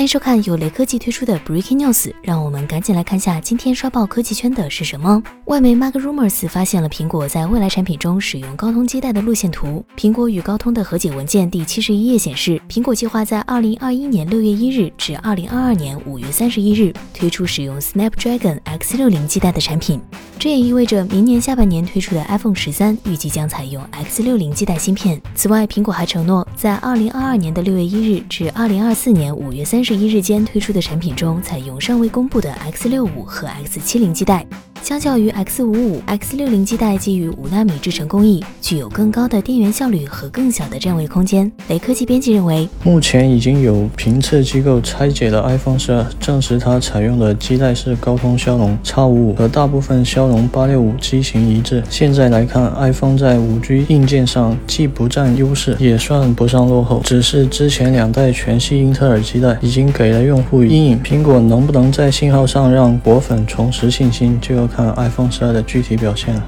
欢迎收看由雷科技推出的 Breaking News，让我们赶紧来看下今天刷爆科技圈的是什么。外媒 Mac Rumors 发现了苹果在未来产品中使用高通基带的路线图。苹果与高通的和解文件第七十一页显示，苹果计划在二零二一年六月一日至二零二二年五月三十一日推出使用 Snapdragon X 六零基带的产品。这也意味着明年下半年推出的 iPhone 十三预计将采用 X 六零基带芯片。此外，苹果还承诺在二零二二年的六月一日至二零二四年五月三十一日间推出的产品中采用尚未公布的 X 六五和 X 七零基带。相较于 X 五五、X 六零基带基于五纳米制程工艺，具有更高的电源效率和更小的占位空间。雷科技编辑认为，目前已经有评测机构拆解了 iPhone 十二，证实它采用的基带是高通骁龙 X 五五，和大部分骁龙八六五机型一致。现在来看，iPhone 在五 G 硬件上既不占优势，也算不上落后，只是之前两代全系英特尔基带已经给了用户阴影。苹果能不能在信号上让果粉重拾信心，就要看 iPhone 十二的具体表现。